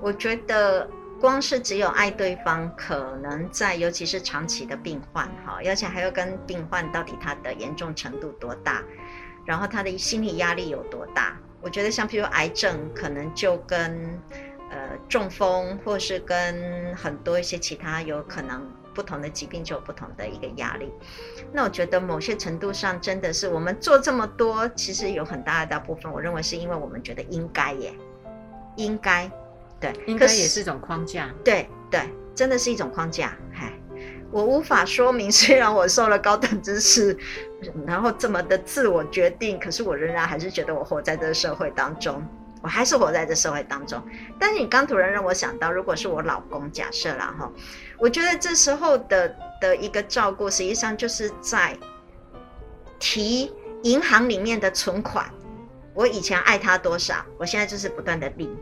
我觉得。光是只有爱对方，可能在尤其是长期的病患哈，而且还要跟病患到底他的严重程度多大，然后他的心理压力有多大。我觉得像譬如癌症，可能就跟呃中风，或是跟很多一些其他有可能不同的疾病就有不同的一个压力。那我觉得某些程度上，真的是我们做这么多，其实有很大的大部分，我认为是因为我们觉得应该耶，应该。对，应该也是一种框架。对对，真的是一种框架。嗨，我无法说明，虽然我受了高等知识，然后这么的自我决定，可是我仍然还是觉得我活在这个社会当中，我还是活在这社会当中。但是你刚突然让我想到，如果是我老公，假设啦哈，我觉得这时候的的一个照顾，实际上就是在提银行里面的存款。我以前爱他多少，我现在就是不断的领。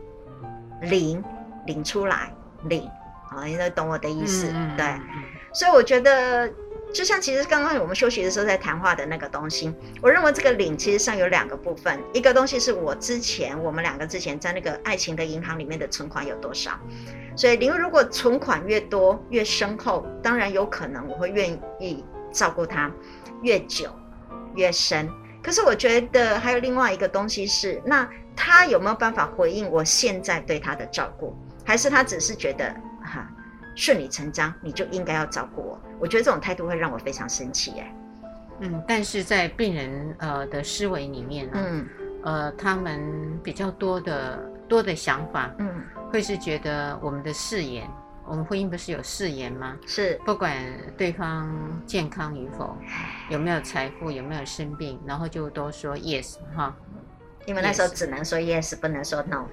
领领出来领，啊，你都懂我的意思，嗯、对、嗯，所以我觉得，就像其实刚刚我们休息的时候在谈话的那个东西，我认为这个领其实上有两个部分，一个东西是我之前我们两个之前在那个爱情的银行里面的存款有多少，所以领如果存款越多越深厚，当然有可能我会愿意照顾他越久越深，可是我觉得还有另外一个东西是那。他有没有办法回应我现在对他的照顾，还是他只是觉得顺理成章，你就应该要照顾我？我觉得这种态度会让我非常生气耶。嗯，但是在病人呃的思维里面呢，嗯，呃，他们比较多的多的想法，嗯，会是觉得我们的誓言我们婚姻不是有誓言吗？是，不管对方健康与否，有没有财富，有没有生病，然后就都说 yes 哈。因为那时候只能说 yes，不能说 no。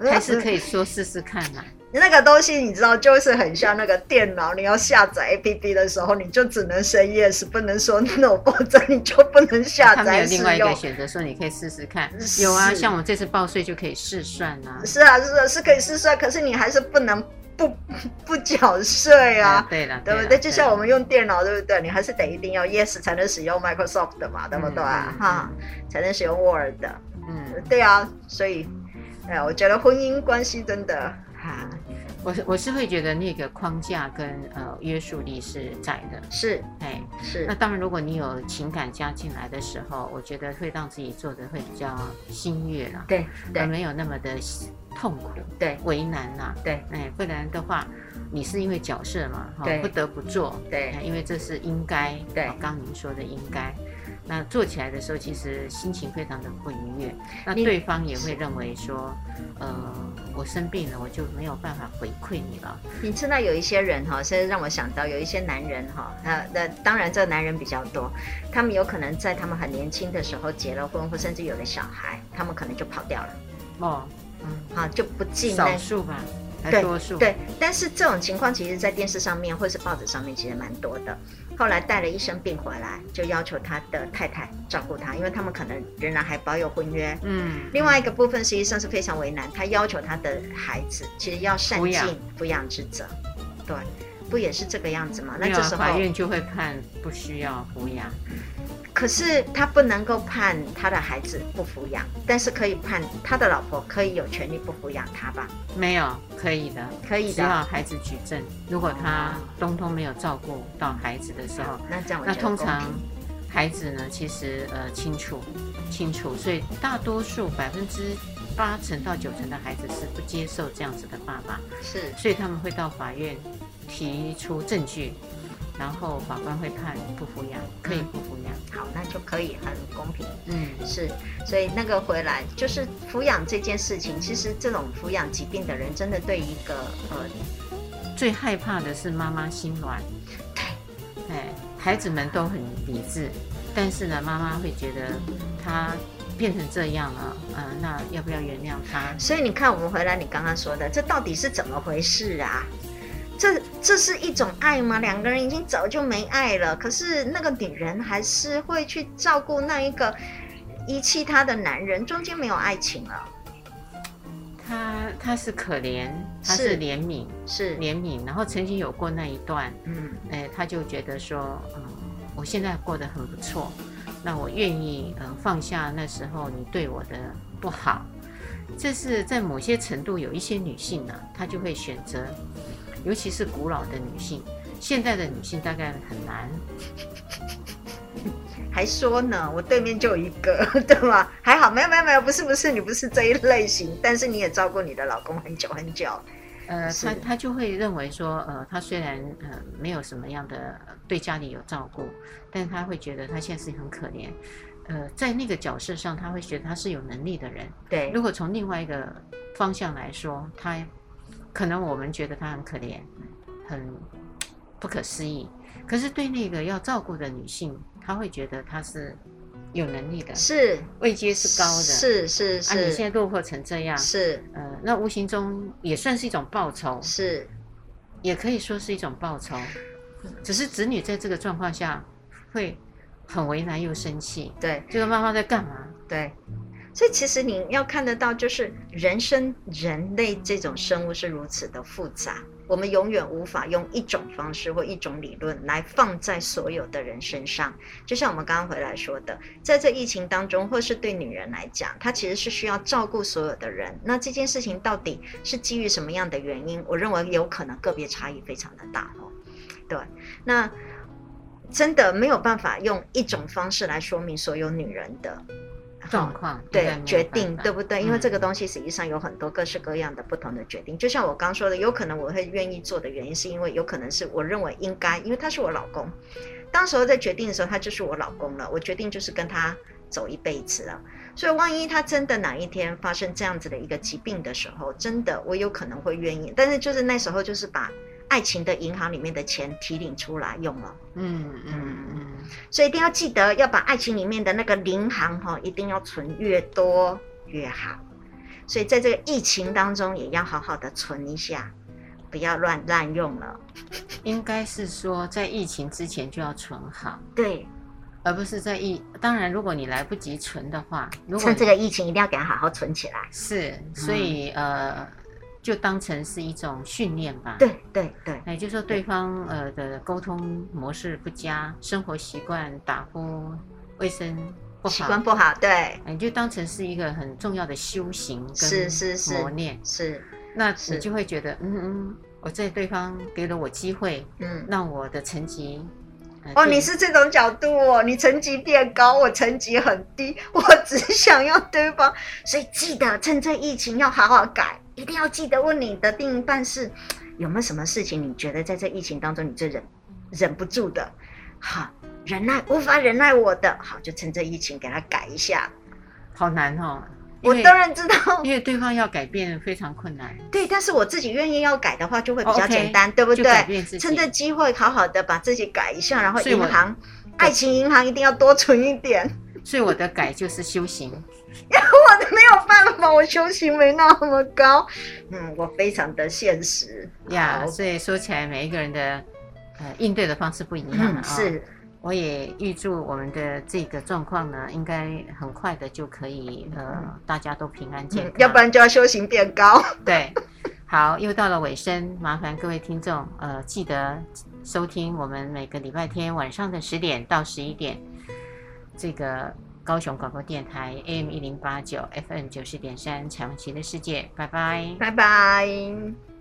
还是可以说试试看嘛。那个东西你知道，就是很像那个电脑，你要下载 APP 的时候，你就只能说 yes，不能说 no，否则你就不能下载。他们有另外一个选择，说你可以试试看。有啊，像我这次报税就可以试算啊。是啊，是啊，是可以试算，可是你还是不能不 不缴税啊。对了，对不对？就像我们用电脑，对不对？你还是得一定要 yes 才能使用 Microsoft 的嘛，对不对？哈，才能使用 Word。嗯，对啊，所以。哎，我觉得婚姻关系真的哈，我我是会觉得那个框架跟呃约束力是在的，是，哎，是。那当然，如果你有情感加进来的时候，我觉得会让自己做的会比较心悦啦，对，而没有那么的痛苦，对，为难呐，对，哎，不然的话，你是因为角色嘛，哈，不得不做，对，因为这是应该，对，刚刚您说的应该。那做起来的时候，其实心情非常的不愉悦。那对方也会认为说，呃，我生病了，我就没有办法回馈你了。你知道有一些人哈，现在让我想到有一些男人哈，那那当然这男人比较多，他们有可能在他们很年轻的时候结了婚，或甚至有了小孩，他们可能就跑掉了。哦，嗯，好，就不进少数吧。对对，但是这种情况其实，在电视上面或是报纸上面，其实蛮多的。后来带了一身病回来，就要求他的太太照顾他，因为他们可能仍然还保有婚约。嗯。另外一个部分实际上是非常为难，他要求他的孩子其实要善尽抚养之责。对，不也是这个样子吗？那这时候法院就会判不需要抚养。可是他不能够判他的孩子不抚养，但是可以判他的老婆可以有权利不抚养他吧？没有，可以的，可以的。只要孩子举证，如果他通通没有照顾到孩子的时候，那这样那通常孩子呢，其实呃清楚清楚，所以大多数百分之八成到九成的孩子是不接受这样子的爸爸，是，所以他们会到法院提出证据。然后法官会判不抚养，可以不抚养，嗯，好，那就可以很公平。嗯，是，所以那个回来就是抚养这件事情，其实这种抚养疾病的人，真的对一个呃，最害怕的是妈妈心软。对，哎，孩子们都很理智，但是呢，妈妈会觉得他变成这样了，嗯、呃，那要不要原谅他？所以你看，我们回来你刚刚说的，这到底是怎么回事啊？这这是一种爱吗？两个人已经早就没爱了，可是那个女人还是会去照顾那一个遗弃她的男人，中间没有爱情了。她她是可怜，她是怜悯，是怜悯。然后曾经有过那一段，嗯，哎，他就觉得说，嗯，我现在过得很不错，那我愿意，嗯，放下那时候你对我的不好。这是在某些程度，有一些女性呢，她就会选择。尤其是古老的女性，现在的女性大概很难。还说呢，我对面就有一个，对吗？还好，没有没有没有，不是不是，你不是这一类型，但是你也照顾你的老公很久很久。呃，他他就会认为说，呃，他虽然呃没有什么样的对家里有照顾，但是他会觉得他现在是很可怜。呃，在那个角色上，他会觉得他是有能力的人。对，如果从另外一个方向来说，他。可能我们觉得她很可怜，很不可思议。可是对那个要照顾的女性，她会觉得她是有能力的，是位阶是高的，是是是。啊，你现在落魄成这样，是呃，那无形中也算是一种报酬，是，也可以说是一种报酬。只是子女在这个状况下会很为难又生气，对，这个妈妈在干嘛？对。所以其实你要看得到，就是人生人类这种生物是如此的复杂，我们永远无法用一种方式或一种理论来放在所有的人身上。就像我们刚刚回来说的，在这疫情当中，或是对女人来讲，她其实是需要照顾所有的人。那这件事情到底是基于什么样的原因？我认为有可能个别差异非常的大哦。对，那真的没有办法用一种方式来说明所有女人的。状况对决定对不对？因为这个东西实际上有很多各式各样的不同的决定。嗯、就像我刚说的，有可能我会愿意做的原因，是因为有可能是我认为应该，因为他是我老公。当时候在决定的时候，他就是我老公了。我决定就是跟他走一辈子了。所以，万一他真的哪一天发生这样子的一个疾病的时候，真的我有可能会愿意。但是，就是那时候，就是把爱情的银行里面的钱提领出来用了。嗯嗯嗯。所以一定要记得要把爱情里面的那个银行哈，一定要存越多越好。所以在这个疫情当中，也要好好的存一下，不要乱滥用了。应该是说，在疫情之前就要存好。对。而不是在疫，当然，如果你来不及存的话，如果趁这个疫情一定要给它好好存起来。是，所以、嗯、呃，就当成是一种训练吧。对对对，也就是说对方呃的沟通模式不佳，生活习惯打呼、卫生不好，习惯不好，对，你就当成是一个很重要的修行跟磨练。是磨练，是，那你就会觉得，嗯嗯，我在对方给了我机会，嗯，让我的成绩。哦，你是这种角度哦，你成绩变高，我成绩很低，我只想要对方，所以记得趁这疫情要好好改，一定要记得问你的另一半是有没有什么事情，你觉得在这疫情当中你最忍忍不住的，好忍耐无法忍耐我的，好就趁这疫情给他改一下，好难哦。我当然知道，因为对方要改变非常困难。对，但是我自己愿意要改的话，就会比较简单，对不对？趁这机会好好的把自己改一下，然后银行、爱情银行一定要多存一点。所以我的改就是修行，我没有办法，我修行没那么高。嗯，我非常的现实呀。所以说起来，每一个人的呃应对的方式不一样啊。嗯，是。我也预祝我们的这个状况呢，应该很快的就可以，呃，大家都平安健康。要不然就要修行变高。对，好，又到了尾声，麻烦各位听众，呃，记得收听我们每个礼拜天晚上的十点到十一点，这个高雄广播电台 AM 一零八九 FM 九十点三彩虹旗的世界，拜拜，拜拜。